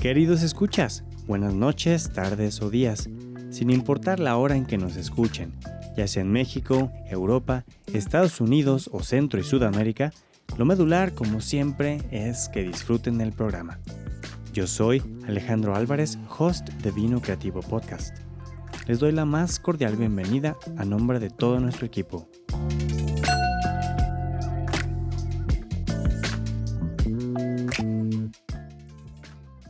Queridos escuchas, buenas noches, tardes o días, sin importar la hora en que nos escuchen, ya sea en México, Europa, Estados Unidos o Centro y Sudamérica, lo medular, como siempre, es que disfruten el programa. Yo soy Alejandro Álvarez, host de Vino Creativo Podcast. Les doy la más cordial bienvenida a nombre de todo nuestro equipo.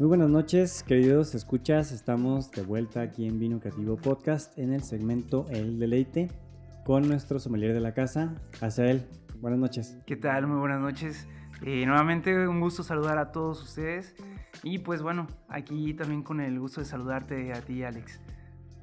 Muy buenas noches, queridos escuchas. Estamos de vuelta aquí en Vino Creativo Podcast en el segmento El Deleite con nuestro sommelier de la casa, Azael. Buenas noches. ¿Qué tal? Muy buenas noches. Eh, nuevamente un gusto saludar a todos ustedes y pues bueno, aquí también con el gusto de saludarte a ti, Alex.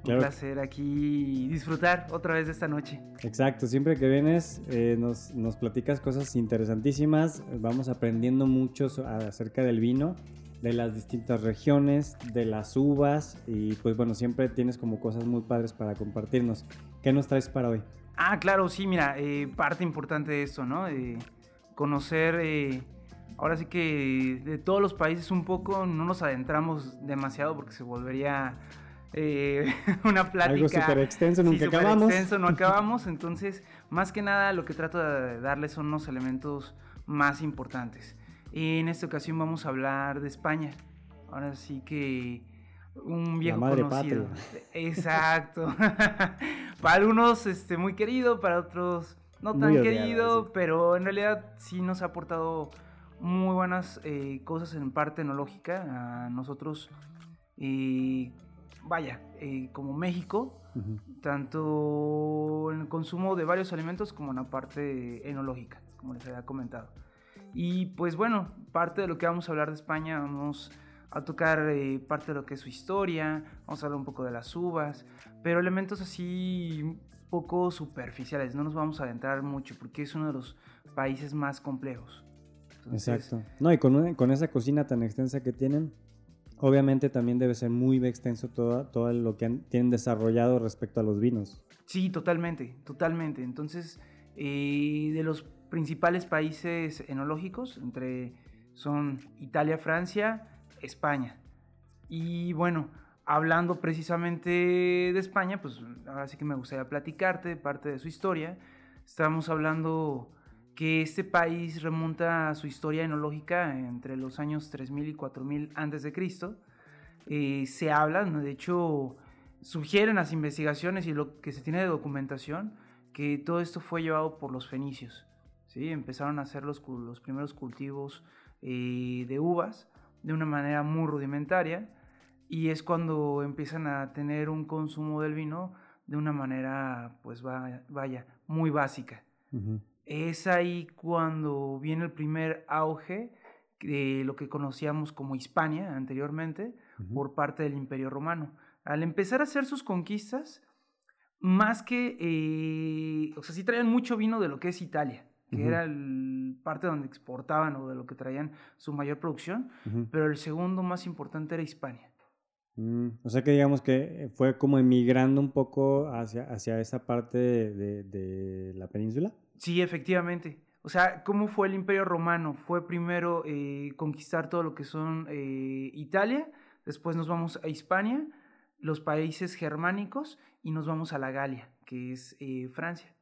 Un placer aquí disfrutar otra vez de esta noche. Exacto, siempre que vienes eh, nos, nos platicas cosas interesantísimas, vamos aprendiendo mucho acerca del vino de las distintas regiones, de las uvas y pues bueno, siempre tienes como cosas muy padres para compartirnos. ¿Qué nos traes para hoy? Ah, claro, sí, mira, eh, parte importante de esto, ¿no? conocer, eh, ahora sí que de todos los países un poco, no nos adentramos demasiado porque se volvería eh, una plática. Algo súper extenso, nunca sí, acabamos. extenso, no acabamos. Entonces, más que nada, lo que trato de darles son los elementos más importantes. En esta ocasión vamos a hablar de España. Ahora sí que un viejo conocido. Exacto. para algunos este, muy querido, para otros no tan querido, pero en realidad sí nos ha aportado muy buenas eh, cosas en parte enológica a nosotros. Eh, vaya, eh, como México, tanto en el consumo de varios alimentos como en la parte enológica, como les había comentado. Y pues bueno, parte de lo que vamos a hablar de España, vamos a tocar eh, parte de lo que es su historia, vamos a hablar un poco de las uvas, pero elementos así poco superficiales, no nos vamos a adentrar mucho porque es uno de los países más complejos. Exacto. No, y con, con esa cocina tan extensa que tienen, obviamente también debe ser muy extenso todo, todo lo que tienen desarrollado respecto a los vinos. Sí, totalmente, totalmente. Entonces, eh, de los principales países enológicos, entre son Italia, Francia, España. Y bueno, hablando precisamente de España, pues ahora sí que me gustaría platicarte parte de su historia. Estamos hablando que este país remonta a su historia enológica entre los años 3000 y 4000 antes de Cristo. Eh, se habla, de hecho, sugieren las investigaciones y lo que se tiene de documentación que todo esto fue llevado por los fenicios. ¿Sí? Empezaron a hacer los, los primeros cultivos eh, de uvas de una manera muy rudimentaria y es cuando empiezan a tener un consumo del vino de una manera, pues vaya, muy básica. Es ahí cuando viene el primer auge de lo que conocíamos como Hispania anteriormente por parte del Imperio Romano. Al empezar a hacer sus conquistas, más que, eh, o sea, sí traían mucho vino de lo que es Italia, que era el parte donde exportaban o de lo que traían su mayor producción, pero el segundo más importante era Hispania. Mm, o sea que digamos que fue como emigrando un poco hacia, hacia esa parte de, de, la península. Sí, efectivamente. O sea, ¿cómo fue el Imperio Romano? Fue primero eh, conquistar todo lo que son eh, Italia, después nos vamos a Hispania, los países germánicos y nos vamos a la Galia, que es eh, Francia.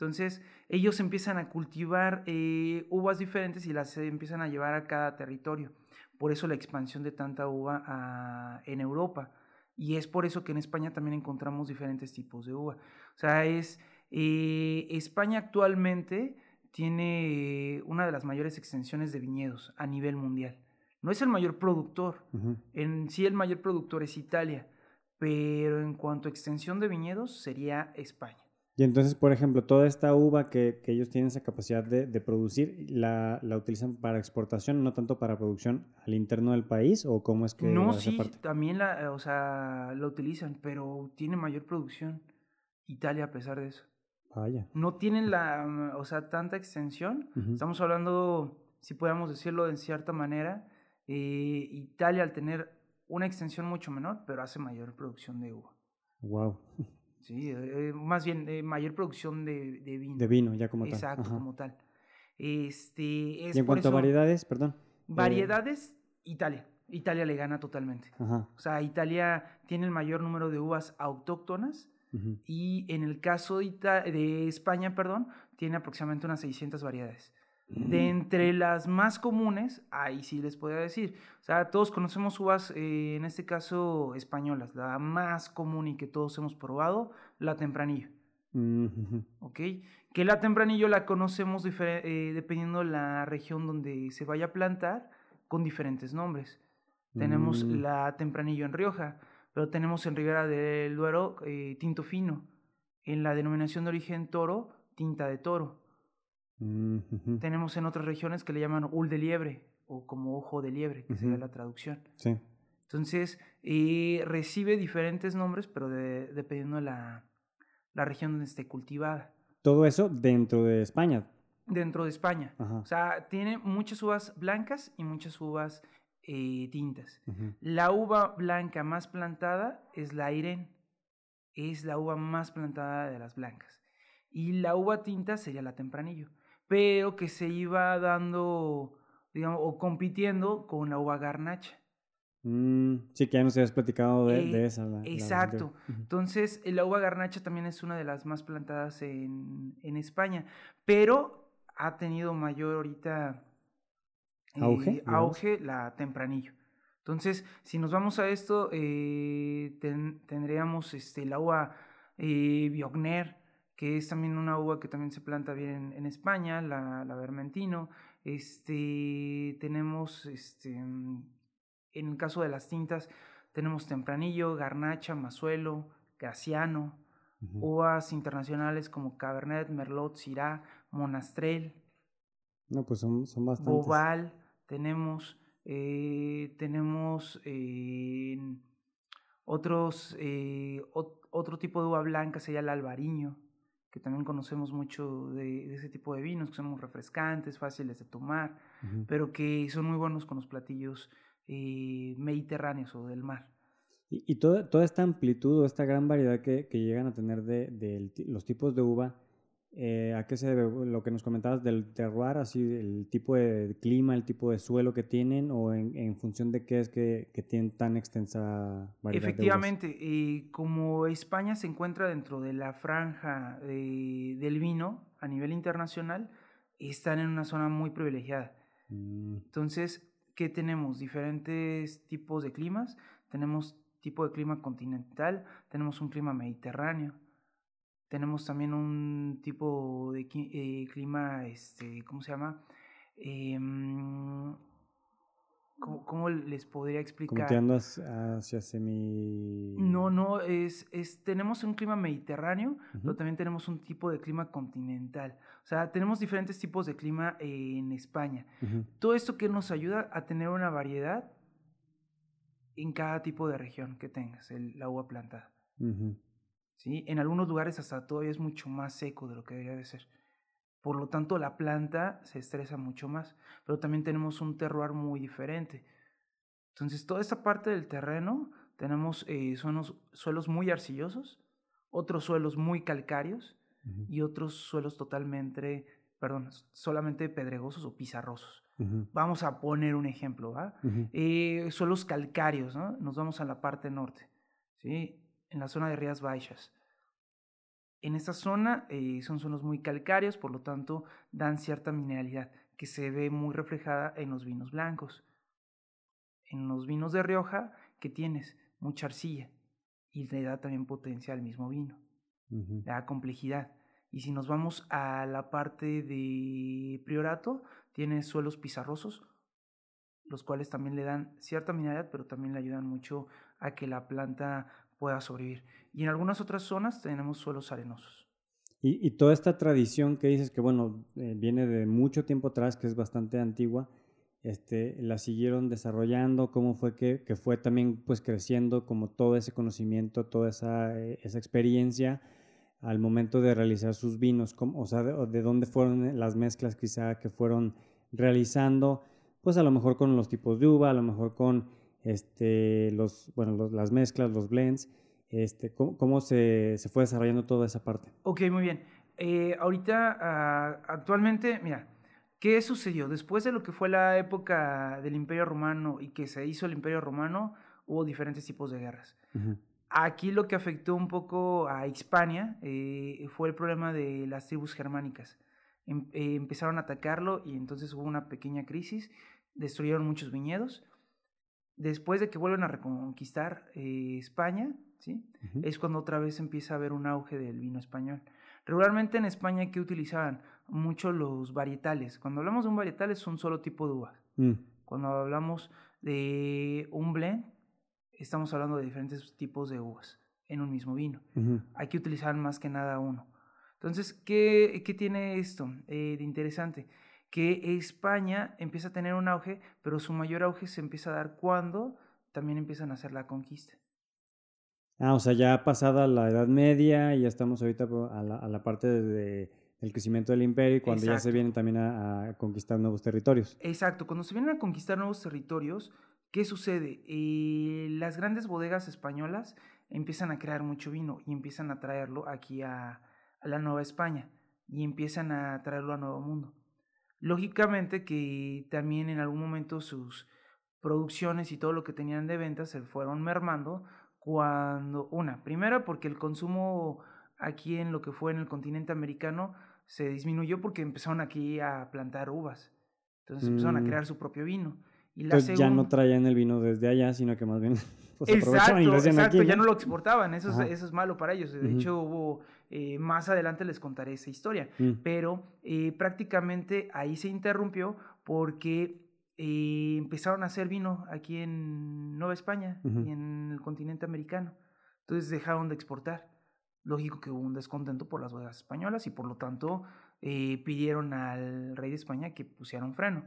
Entonces, ellos empiezan a cultivar eh, uvas diferentes y las empiezan a llevar a cada territorio. Por eso la expansión de tanta uva en Europa. Y es por eso que en España también encontramos diferentes tipos de uva. O sea, es eh, España actualmente tiene una de las mayores extensiones de viñedos a nivel mundial. No es el mayor productor. En sí el mayor productor es Italia. Pero en cuanto a extensión de viñedos sería España. Y entonces, por ejemplo, toda esta uva que, que ellos tienen esa capacidad de, de producir, la, la, utilizan para exportación, no tanto para producción al interno del país? ¿O cómo es que.? No, sí, también la, o sea, la utilizan, pero tiene mayor producción Italia a pesar de eso. Vaya. No tienen la, o sea, tanta extensión. Estamos hablando, si podemos decirlo de cierta manera, eh, Italia al tener una extensión mucho menor, pero hace mayor producción de uva. Wow. Sí, eh, más bien eh, mayor producción de, de, vino. De vino, ya como tal. Exacto, como tal. Este, ¿Y en cuanto a variedades, perdón? Variedades, Italia. Italia le gana totalmente. Ajá. O sea, Italia tiene el mayor número de uvas autóctonas y en el caso de, de, España, perdón, tiene aproximadamente unas 600 variedades. De entre las más comunes, ahí sí les puedo decir. O sea, todos conocemos uvas, eh, en este caso españolas. La más común y que todos hemos probado, la tempranillo. ¿Ok? Que la tempranillo la conocemos eh, dependiendo la región donde se vaya a plantar, con diferentes nombres. Tenemos mm. la tempranillo en Rioja, pero tenemos en Ribera del Duero eh, tinto fino. En la denominación de origen toro, tinta de toro. Tenemos en otras regiones que le llaman ul de liebre o como ojo de liebre, que sería la traducción. Sí. Entonces, eh, recibe diferentes nombres, pero dependiendo de la, la, región donde esté cultivada. Todo eso dentro de España. Dentro de España. O sea, tiene muchas uvas blancas y muchas uvas eh, tintas. La uva blanca más plantada es la Irene. Es la uva más plantada de las blancas. Y la uva tinta sería la tempranillo pero que se iba dando, digamos, o compitiendo con la uva garnacha. Mm, sí, que ya nos habías platicado de, eh, esa. exacto. Entonces, la uva garnacha también es una de las más plantadas en, en España, pero ha tenido mayor ahorita eh, auge, auge la tempranillo. Entonces, si nos vamos a esto, eh, tendríamos este, la uva Biogner, que es también una uva que también se planta bien en, España, la, la, Vermentino. Este, tenemos, este, en el caso de las tintas, tenemos Tempranillo, Garnacha, Mazuelo, Graciano, uvas internacionales como Cabernet, Merlot, Syrah, Monastrell. No, pues son, son bastantes. Boval, tenemos, eh, tenemos eh, otros, eh, otro tipo de uva blanca sería el albariño que también conocemos mucho de, ese tipo de vinos, que son muy refrescantes, fáciles de tomar, pero que son muy buenos con los platillos eh, mediterráneos o del mar. Y, y toda, toda, esta amplitud o esta gran variedad que, que llegan a tener de, de, los tipos de uva, eh, ¿A qué se debe lo que nos comentabas del terroir, así el tipo de clima, el tipo de suelo que tienen o en, en función de qué es que, que, tienen tan extensa variedad? Efectivamente, eh, como España se encuentra dentro de la franja de, del vino a nivel internacional, están en una zona muy privilegiada. Mm. Entonces, ¿qué tenemos? Diferentes tipos de climas. Tenemos tipo de clima continental, tenemos un clima mediterráneo tenemos también un tipo de eh, clima, este, ¿cómo se llama? Eh, ¿cómo, les podría explicar? Como hacia semi... No, no, es, es, tenemos un clima mediterráneo, pero también tenemos un tipo de clima continental. O sea, tenemos diferentes tipos de clima en España. Todo esto que nos ayuda a tener una variedad en cada tipo de región que tengas, el, la uva plantada. ¿Sí? En algunos lugares hasta todavía es mucho más seco de lo que debería de ser. Por lo tanto, la planta se estresa mucho más, pero también tenemos un terroir muy diferente. Entonces, toda esta parte del terreno, tenemos eh, suelos muy arcillosos, otros suelos muy calcáreos y otros suelos totalmente, perdón, solamente pedregosos o pizarrosos. Vamos a poner un ejemplo, ¿va? Eh, suelos calcáreos, ¿no? Nos vamos a la parte norte, ¿sí? En la zona de Rías Baixas. En esta zona eh, son suelos muy calcáreos, por lo tanto dan cierta mineralidad que se ve muy reflejada en los vinos blancos. En los vinos de Rioja, que tienes? Mucha arcilla y le da también potencia al mismo vino, le da complejidad. Y si nos vamos a la parte de Priorato, tienes suelos pizarrosos, los cuales también le dan cierta mineralidad, pero también le ayudan mucho a que la planta pueda sobrevivir. Y en algunas otras zonas tenemos suelos arenosos. Y, toda esta tradición que dices que, bueno, eh, viene de mucho tiempo atrás, que es bastante antigua, este, la siguieron desarrollando, cómo fue que, que, fue también pues creciendo como todo ese conocimiento, toda esa, eh, esa experiencia al momento de realizar sus vinos, o sea, de, dónde fueron las mezclas quizá que fueron realizando, pues a lo mejor con los tipos de uva, a lo mejor con este, los, bueno, las mezclas, los blends, este, cómo, se, se, fue desarrollando toda esa parte. Ok, muy bien. Eh, ahorita, ah, actualmente, mira, ¿qué sucedió? Después de lo que fue la época del Imperio Romano y que se hizo el Imperio Romano, hubo diferentes tipos de guerras. Aquí lo que afectó un poco a Hispania eh, fue el problema de las tribus germánicas. Em, eh, empezaron a atacarlo y entonces hubo una pequeña crisis, destruyeron muchos viñedos. Después de que vuelven a reconquistar España, ¿sí? Es cuando otra vez empieza a haber un auge del vino español. Regularmente en España que utilizaban mucho los varietales. Cuando hablamos de un varietal es un solo tipo de uva. Mm. Cuando hablamos de un blend, estamos hablando de diferentes tipos de uvas en un mismo vino. Hay que utilizar más que nada uno. Entonces, ¿qué, qué tiene esto eh, de interesante? Que España empieza a tener un auge, pero su mayor auge se empieza a dar cuando también empiezan a hacer la conquista. Ah, o sea, ya pasada la Edad Media y ya estamos ahorita a la, a la parte de, del crecimiento del imperio y cuando ya se vienen también a, conquistar nuevos territorios. Exacto, cuando se vienen a conquistar nuevos territorios, ¿qué sucede? Eh, las grandes bodegas españolas empiezan a crear mucho vino y empiezan a traerlo aquí a, a la Nueva España y empiezan a traerlo a Nuevo Mundo. Lógicamente que también en algún momento sus producciones y todo lo que tenían de ventas se fueron mermando cuando, una, primera porque el consumo aquí en lo que fue en el continente americano se disminuyó porque empezaron aquí a plantar uvas. Entonces empezaron a mm. crear su propio vino. Y la ya no traían el vino desde allá, sino que más bien pues, exacto, y lo exacto, ya no lo exportaban. Eso es, eso es, malo para ellos. De hecho, hubo, eh, más adelante les contaré esa historia. Mm. Pero eh, prácticamente ahí se interrumpió porque y empezaron a hacer vino aquí en Nueva España y en el continente americano. Entonces dejaron de exportar. Lógico que hubo un descontento por las bodegas españolas y por lo tanto eh, pidieron al rey de España que pusiera un freno.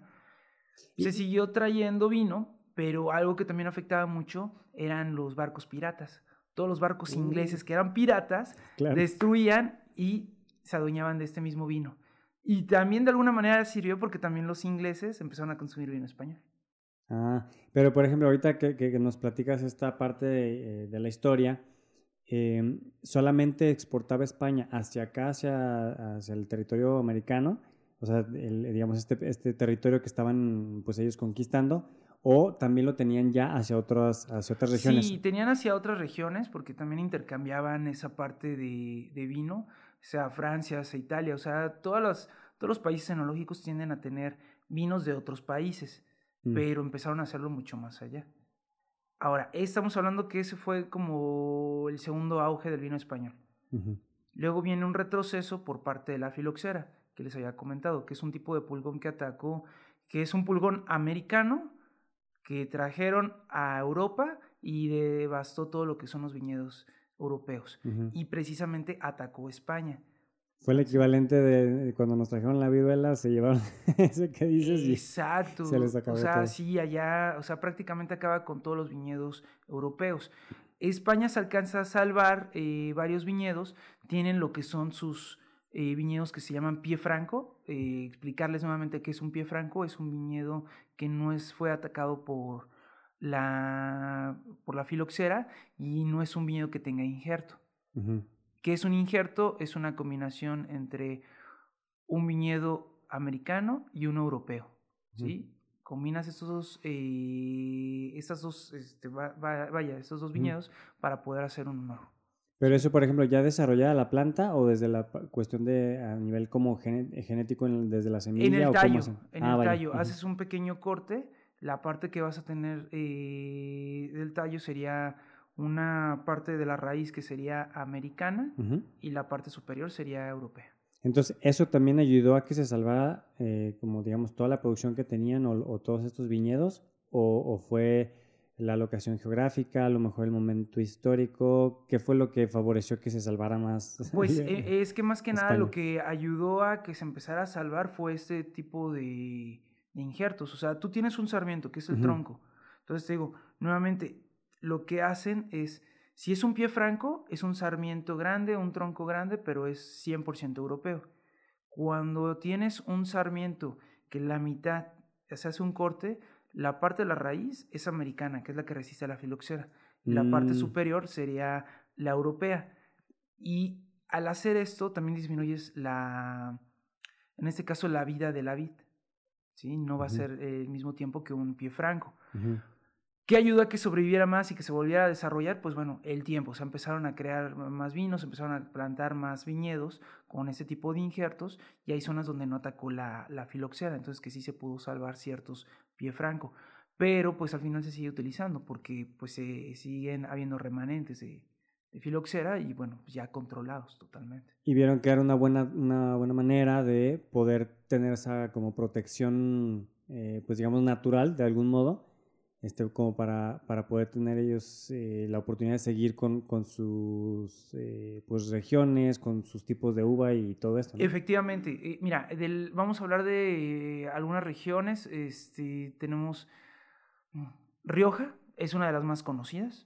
Se siguió trayendo vino, pero algo que también afectaba mucho eran los barcos piratas. Todos los barcos ingleses que eran piratas destruían y se adueñaban de este mismo vino. Y también de alguna manera sirvió porque también los ingleses empezaron a consumir vino español. Ah, pero por ejemplo, ahorita que, que nos platicas esta parte de, eh, la historia, em, ¿solamente exportaba España hacia acá, hacia, hacia el territorio americano? O sea, digamos, este, este territorio que estaban pues ellos conquistando, o también lo tenían ya hacia otras, hacia otras regiones. Sí, tenían hacia otras regiones porque también intercambiaban esa parte de, de vino sea Francia, sea Italia, o sea, todas todos los países enológicos tienden a tener vinos de otros países, mm. pero empezaron a hacerlo mucho más allá. Ahora, estamos hablando que ese fue como el segundo auge del vino español. Luego viene un retroceso por parte de la filoxera, que les había comentado, que es un tipo de pulgón que atacó, que es un pulgón americano que trajeron a Europa y devastó todo lo que son los viñedos europeos y precisamente atacó España. Fue el equivalente de, cuando nos trajeron la viruela, se llevaron ese que dices Exacto. se les acabó. O sea, sí, allá, o sea, prácticamente acaba con todos los viñedos europeos. España se alcanza a salvar eh, varios viñedos, tienen lo que son sus eh, viñedos que se llaman pie franco. Eh, explicarles nuevamente qué es un pie franco, es un viñedo que no es, fue atacado por la, por la filoxera y no es un viñedo que tenga injerto. ¿Qué es un injerto? Es una combinación entre un viñedo americano y uno europeo. ¿sí? Combinas estos dos, eh, estas dos este, vaya, estos dos viñedos para poder hacer un nuevo. Pero eso, por ejemplo, ¿ya desarrollada la planta o desde la cuestión de a nivel como genético desde la semilla? En el tallo, en el tallo. Haces un pequeño corte la parte que vas a tener eh, del tallo sería una parte de la raíz que sería americana y la parte superior sería europea. Entonces, ¿eso también ayudó a que se salvara, eh, como digamos, toda la producción que tenían o, todos estos viñedos? ¿O, fue la locación geográfica, a lo mejor el momento histórico, ¿qué fue lo que favoreció que se salvara más? Pues e, es que más que nada lo que ayudó a que se empezara a salvar fue este tipo de, injertos. O sea, tú tienes un sarmiento, que es el tronco. Entonces te digo, nuevamente, lo que hacen es, si es un pie franco, es un sarmiento grande, un tronco grande, pero es 100% europeo. Cuando tienes un sarmiento que la mitad se hace un corte, la parte de la raíz es americana, que es la que resiste a la filoxera. La parte mm. superior sería la europea. Y al hacer esto también disminuyes la, en este caso, la vida de la vid. ¿sí? No va a ser el mismo tiempo que un pie franco. ¿Qué ayudó a que sobreviviera más y que se volviera a desarrollar? Pues bueno, el tiempo. Se empezaron a crear más vinos, se empezaron a plantar más viñedos con ese tipo de injertos y hay zonas donde no atacó la, la filoxera, entonces que sí se pudo salvar ciertos pie franco. Pero pues al final se sigue utilizando porque pues se siguen habiendo remanentes de, filoxera y bueno, pues, ya controlados totalmente. Y vieron que era una buena, una buena manera de poder tener esa como protección, eh, pues digamos, natural de algún modo este, como para, para poder tener ellos eh, la oportunidad de seguir con, con sus eh, pues, regiones, con sus tipos de uva y todo esto. Efectivamente. Eh, mira, del, vamos a hablar de algunas regiones. Este, tenemos mm, Rioja, es una de las más conocidas.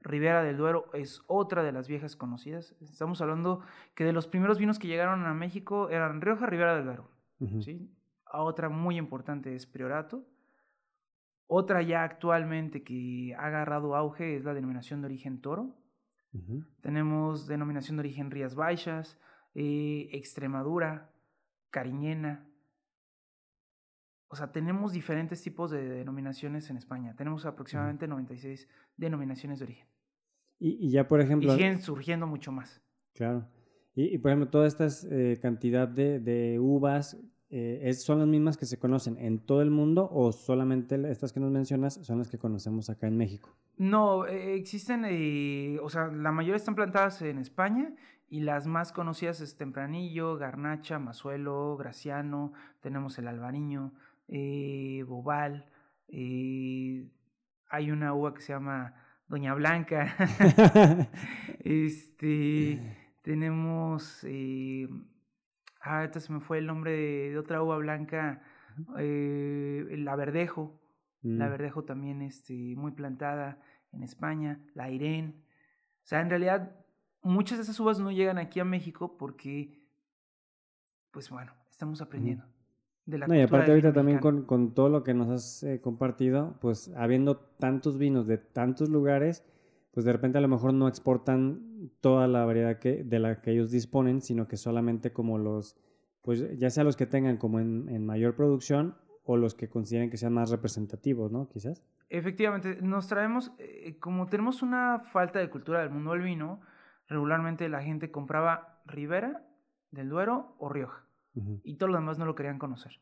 Ribera del Duero es otra de las viejas conocidas. Estamos hablando que de los primeros vinos que llegaron a México eran Rioja, Ribera del Duero. ¿sí? otra muy importante es Priorato otra ya actualmente que ha agarrado auge es la denominación de origen toro. Tenemos denominación de origen Rías Baixas, eh, Extremadura, Cariñena. O sea, tenemos diferentes tipos de denominaciones en España. Tenemos aproximadamente 96 denominaciones de origen. Y, ya, por ejemplo... Y siguen surgiendo mucho más. Claro. Y, por ejemplo, toda esta eh, cantidad de, de uvas eh, ¿son las mismas que se conocen en todo el mundo o solamente estas que nos mencionas son las que conocemos acá en México? No, eh, existen, eh, o sea, la mayoría están plantadas en España y las más conocidas es Tempranillo, Garnacha, Mazuelo, Graciano, tenemos el Albariño, Bobal, hay una uva que se llama Doña Blanca, este, tenemos ah, este se me fue el nombre de, otra uva blanca, eh, la verdejo, la mm. verdejo también este, muy plantada en España, la Irene. O sea, en realidad muchas de esas uvas no llegan aquí a México porque, pues bueno, estamos aprendiendo. De la no, y aparte ahorita también con, con, todo lo que nos has eh, compartido, pues habiendo tantos vinos de tantos lugares, pues de repente a lo mejor no exportan toda la variedad que, de la que ellos disponen, sino que solamente como los, pues ya sea los que tengan como en, mayor producción o los que consideren que sean más representativos, ¿no? Quizás. Efectivamente, nos traemos, eh, como tenemos una falta de cultura del mundo del vino, regularmente la gente compraba Ribera, del Duero o Rioja, y todos los demás no lo querían conocer.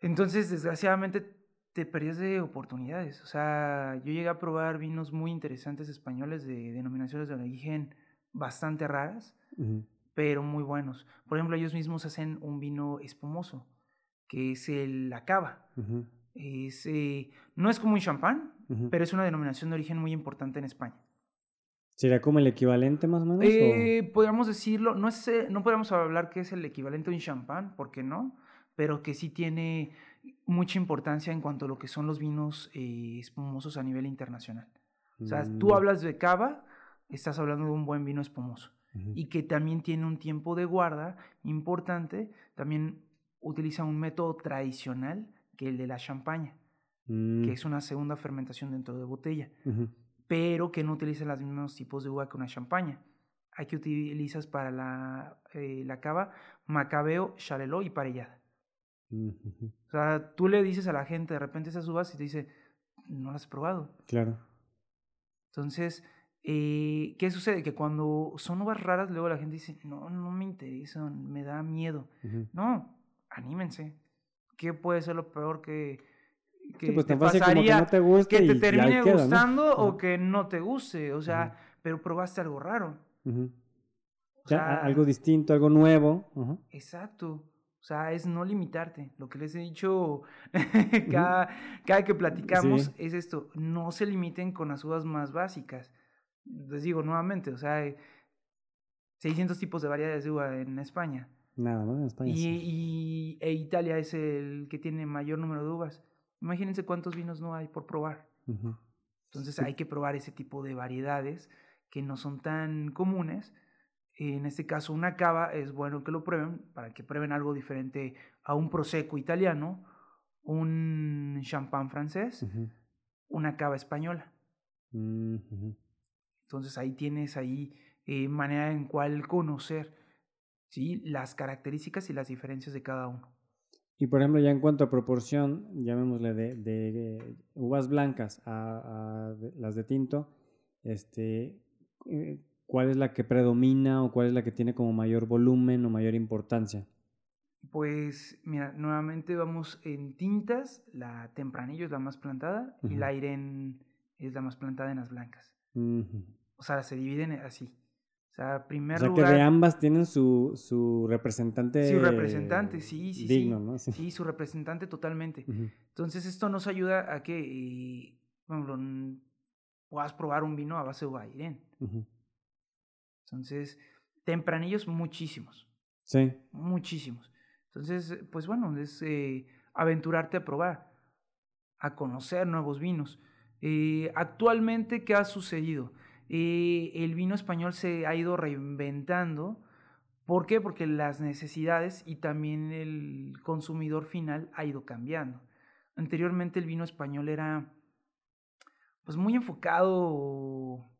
Entonces, desgraciadamente, te perdías de oportunidades. O sea, yo llegué a probar vinos muy interesantes españoles de denominaciones de origen bastante raras, pero muy buenos. Por ejemplo, ellos mismos hacen un vino espumoso, que es el Acaba. es, eh, no es como un champán, pero es una denominación de origen muy importante en España. ¿Sería como el equivalente más o menos? Eh, podríamos decirlo, no, es, no podríamos hablar que es el equivalente a un champán, porque no, pero que sí tiene mucha importancia en cuanto a lo que son los vinos eh, espumosos a nivel internacional. O sea, tú mm. hablas de cava, estás hablando de un buen vino espumoso y que también tiene un tiempo de guarda importante, también utiliza un método tradicional que el de la champaña, que mm. es una segunda fermentación dentro de botella, pero que no utiliza los mismos tipos de uva que una champaña. Aquí utilizas para la, eh, la cava macabeo, charelot y parellada. O sea, tú le dices a la gente de repente esas uvas y te dice, no las he probado. Claro. Entonces, eh, ¿qué sucede? Que cuando son uvas raras, luego la gente dice, no, no me interesan, me da miedo. No, anímense. ¿Qué puede ser lo peor que, que pues te pasaría? que, no te, guste que te termine gustando o que no te guste. O sea, pero probaste algo raro. o sea, algo distinto, algo nuevo. Exacto. O sea, es no limitarte. Lo que les he dicho cada, cada que platicamos es esto, no se limiten con las uvas más básicas. Les digo nuevamente, o sea, 600 tipos de variedades de uva en España. Nada más en España. Y, y e Italia es el que tiene mayor número de uvas. Imagínense cuántos vinos no hay por probar. Entonces hay que probar ese tipo de variedades que no son tan comunes en este caso una cava, es bueno que lo prueben para que prueben algo diferente a un prosecco italiano, un champán francés, una cava española. Mm, Entonces ahí tienes ahí eh, manera en cual conocer ¿sí? las características y las diferencias de cada uno. Y por ejemplo, ya en cuanto a proporción, llamémosle de, de, uvas blancas a, a, las de tinto, este, eh, ¿Cuál es la que predomina o cuál es la que tiene como mayor volumen o mayor importancia? Pues mira, nuevamente vamos en tintas, la tempranillo es la más plantada y la Irene es la más plantada en las blancas. O sea, se dividen así. O sea, primero. o sea que de ambas tienen su, su representante. Su representante, sí, sí. Digno, ¿no? Sí. su representante totalmente. Entonces, esto nos ayuda a que, eh, puedas probar un vino a base de uva Irene. Entonces, tempranillos muchísimos. Sí. Muchísimos. Entonces, pues bueno, es eh, aventurarte a probar, a conocer nuevos vinos. Eh, actualmente, ¿qué ha sucedido? Eh, el vino español se ha ido reinventando. ¿Por qué? Porque las necesidades y también el consumidor final ha ido cambiando. Anteriormente el vino español era pues muy enfocado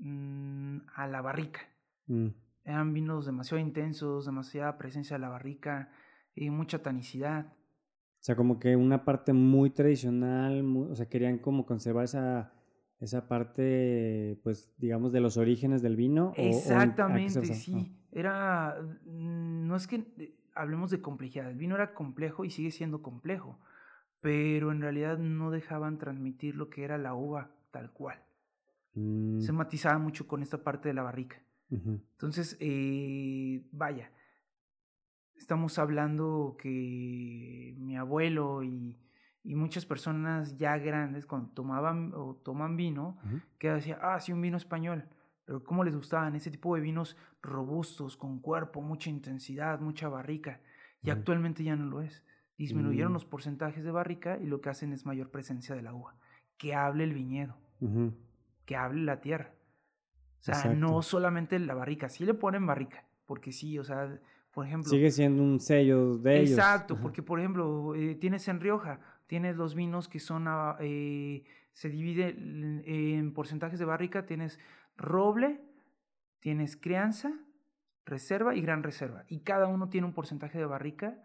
mm, a la barrica. Mm. Eran vinos demasiado intensos, demasiada presencia de la barrica y mucha tanicidad. O sea, como que una parte muy tradicional, o sea, querían como conservar esa, esa parte, pues, digamos, de los orígenes del vino. Exactamente, sí. Era, mm, no es que eh, hablemos de complejidad, el vino era complejo y sigue siendo complejo, pero en realidad no dejaban transmitir lo que era la uva tal cual. Se mm. matizaba mucho con esta parte de la barrica. Entonces, eh, vaya, estamos hablando que mi abuelo y, y, muchas personas ya grandes cuando tomaban o toman vino, que decía, ah, sí, un vino español. Pero cómo les gustaban ese tipo de vinos robustos, con cuerpo, mucha intensidad, mucha barrica. Y actualmente ya no lo es. Disminuyeron mm. los porcentajes de barrica y lo que hacen es mayor presencia del agua. Que hable el viñedo. Que hable la tierra. O sea, no solamente la barrica, sí le ponen barrica, porque sí, o sea, por ejemplo... Sigue siendo un sello de ellos. Exacto, porque por ejemplo, eh, tienes en Rioja, tienes los vinos que son, ah, eh, se divide en porcentajes de barrica, tienes roble, tienes crianza, reserva y gran reserva, y cada uno tiene un porcentaje de barrica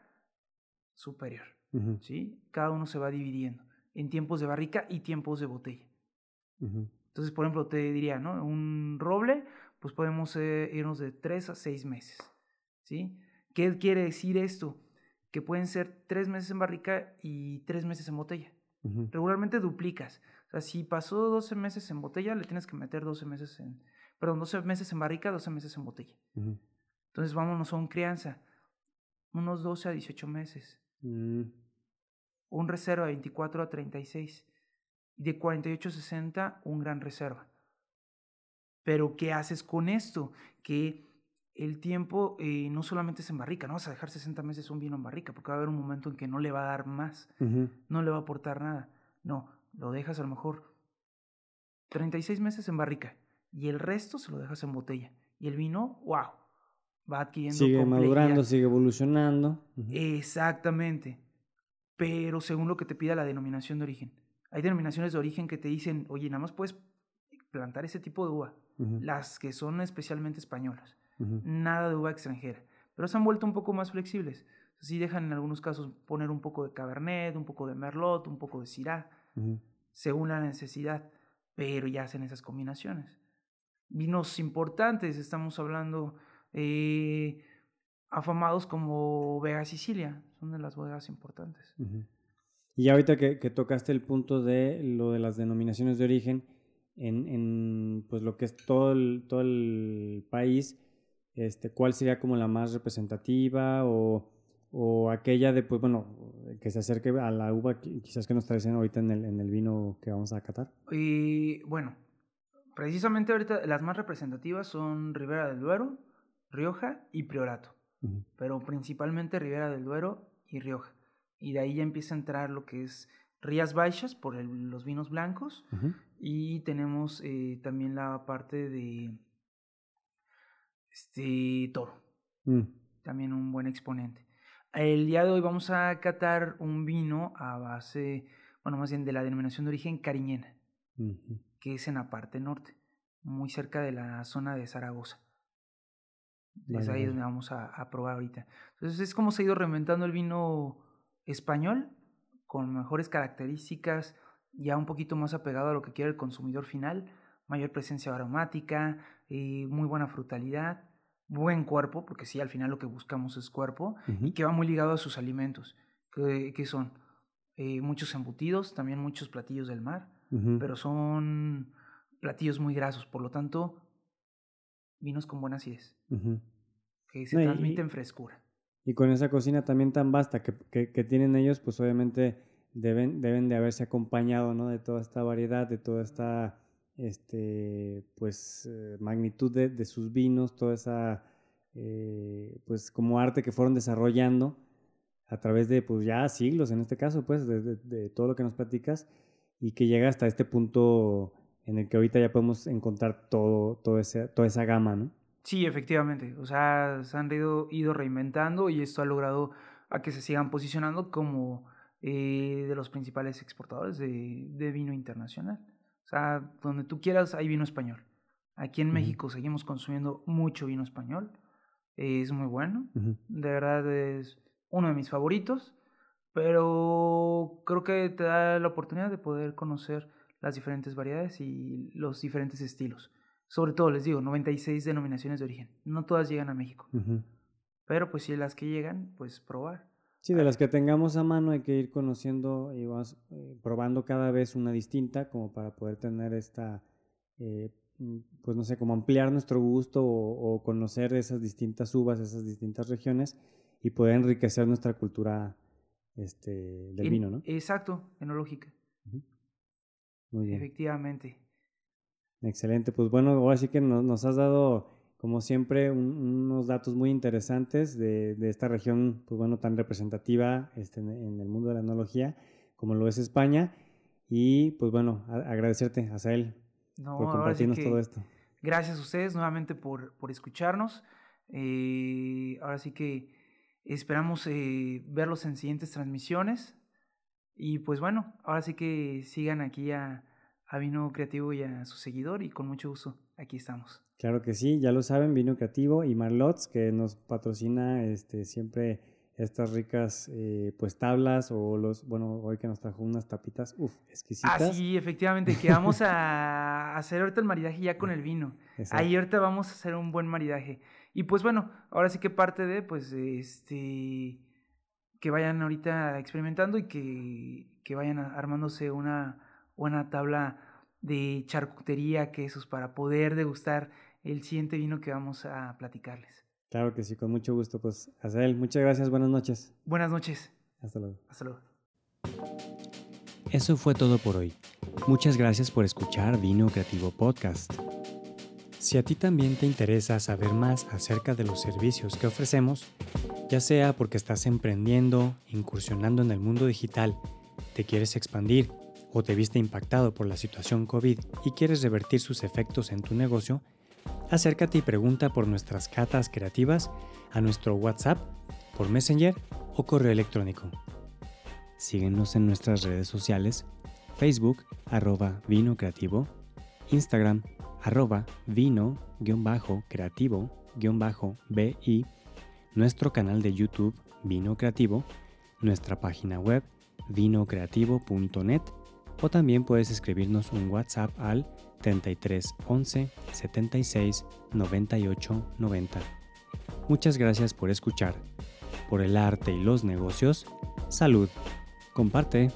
superior, ¿sí? Cada uno se va dividiendo en tiempos de barrica y tiempos de botella. Entonces, por ejemplo, te diría, ¿no? Un roble, pues podemos eh, irnos de tres a seis meses, ¿sí? ¿Qué quiere decir esto? Que pueden ser tres meses en barrica y tres meses en botella. Regularmente duplicas. O sea, si pasó 12 meses en botella, le tienes que meter 12 meses en... Perdón, 12 meses en barrica, 12 meses en botella. Entonces, vámonos a un crianza. Unos 12 a 18 meses. Mm. Un reserva 24 a 36 de 48-60 un gran reserva. Pero ¿qué haces con esto? Que el tiempo eh, no solamente es en barrica, no vas a dejar 60 meses un vino en barrica, porque va a haber un momento en que no le va a dar más, no le va a aportar nada. No, lo dejas a lo mejor 36 meses en barrica y el resto se lo dejas en botella. Y el vino, wow, va adquiriendo. Sigue madurando, sigue evolucionando. Exactamente. Pero según lo que te pida la denominación de origen. Hay denominaciones de origen que te dicen, oye, nada más puedes plantar ese tipo de uva, las que son especialmente españolas, nada de uva extranjera, pero se han vuelto un poco más flexibles. Sí dejan en algunos casos poner un poco de Cabernet, un poco de Merlot, un poco de Syrah, según la necesidad, pero ya hacen esas combinaciones. Vinos importantes, estamos hablando eh, afamados como Vega Sicilia, son de las bodegas importantes. Y ahorita que, tocaste el punto de lo de las denominaciones de origen en, en pues lo que es todo el, todo el país, este, ¿cuál sería como la más representativa o, o aquella de, pues bueno, que se acerque a la uva quizás que nos traen ahorita en el, en el vino que vamos a catar? Y bueno, precisamente ahorita las más representativas son Ribera del Duero, Rioja y Priorato, pero principalmente Ribera del Duero y Rioja. Y de ahí ya empieza a entrar lo que es Rías Baixas por los vinos blancos y tenemos eh, también la parte de este Toro, mm. también un buen exponente. El día de hoy vamos a catar un vino a base, bueno, más bien de la denominación de origen cariñena, que es en la parte norte, muy cerca de la zona de Zaragoza. Es ahí donde vamos a, probar ahorita. Entonces es como se ha ido reinventando el vino español con mejores características, ya un poquito más apegado a lo que quiere el consumidor final, mayor presencia aromática, eh, muy buena frutalidad buen cuerpo, porque sí, al final lo que buscamos es cuerpo, y que va muy ligado a sus alimentos, que, son eh, muchos embutidos, también muchos platillos del mar, pero son platillos muy grasos, por lo tanto, vinos con buena acidez, que se transmiten frescura. Y con esa cocina también tan vasta que, que, tienen ellos, pues obviamente deben, deben de haberse acompañado ¿no? de toda esta variedad, de toda esta este, pues, eh, magnitud de, sus vinos, toda esa, eh, pues, como arte que fueron desarrollando a través de, pues, ya siglos en este caso, pues, de, todo lo que nos platicas y que llega hasta este punto en el que ahorita ya podemos encontrar todo, todo ese, toda esa gama, ¿no? Sí, efectivamente. O sea, se han ido, ido reinventando y esto ha logrado a que se sigan posicionando como eh, de los principales exportadores de vino internacional. O sea, donde tú quieras hay vino español. Aquí en México seguimos consumiendo mucho vino español. Es muy bueno. De verdad es uno de mis favoritos. Pero creo que te da la oportunidad de poder conocer las diferentes variedades y los diferentes estilos. Sobre todo, les digo, 96 denominaciones de origen. No todas llegan a México. Pero pues si las que llegan, pues probar. Sí, de las que tengamos a mano hay que ir conociendo y vamos eh, probando cada vez una distinta como para poder tener esta, eh, mm, pues no sé, como ampliar nuestro gusto o, conocer esas distintas uvas, esas distintas regiones y poder enriquecer nuestra cultura este, del vino, ¿no? Exacto, enológica. Muy bien. Efectivamente. Excelente, pues bueno, ahora sí que nos has dado como siempre, unos datos muy interesantes de, de, esta región, pues bueno, tan representativa este, en, el mundo de la enología como lo es España. Y pues bueno, agradecerte, Asael, por compartirnos todo esto. Gracias a ustedes nuevamente por, por escucharnos. Eh, ahora sí que esperamos eh, verlos en siguientes transmisiones. Y pues bueno, ahora sí que sigan aquí a, a Vino Creativo y a su seguidor y con mucho gusto aquí estamos. Claro que sí, ya lo saben, Vino Creativo y Marlots, que nos patrocina este, siempre estas ricas eh, pues tablas o los, bueno, hoy que nos trajo unas tapitas, uff, exquisitas. Ah, sí, efectivamente, que vamos a hacer ahorita el maridaje ya con el vino. Ahí ahorita vamos a hacer un buen maridaje. Y pues bueno, ahora sí que parte de, pues, este, que vayan ahorita experimentando y que, que vayan armándose una buena tabla de charcutería, quesos, para poder degustar el siguiente vino que vamos a platicarles. Claro que sí, con mucho gusto. Pues, Azael, muchas gracias, buenas noches. Buenas noches. Hasta luego. Hasta luego. Eso fue todo por hoy. Muchas gracias por escuchar Vino Creativo Podcast. Si a ti también te interesa saber más acerca de los servicios que ofrecemos, ya sea porque estás emprendiendo, incursionando en el mundo digital, te quieres expandir o te viste impactado por la situación COVID y quieres revertir sus efectos en tu negocio, acércate y pregunta por nuestras catas creativas a nuestro WhatsApp, por Messenger o correo electrónico. Síguenos en nuestras redes sociales, Facebook arroba vino creativo, Instagram arroba vino-creativo-bi, nuestro canal de YouTube Vino Creativo, nuestra página web vinocreativo.net o también puedes escribirnos un WhatsApp al 33 11 76 98 90. Muchas gracias por escuchar. Por el arte y los negocios, salud. Comparte.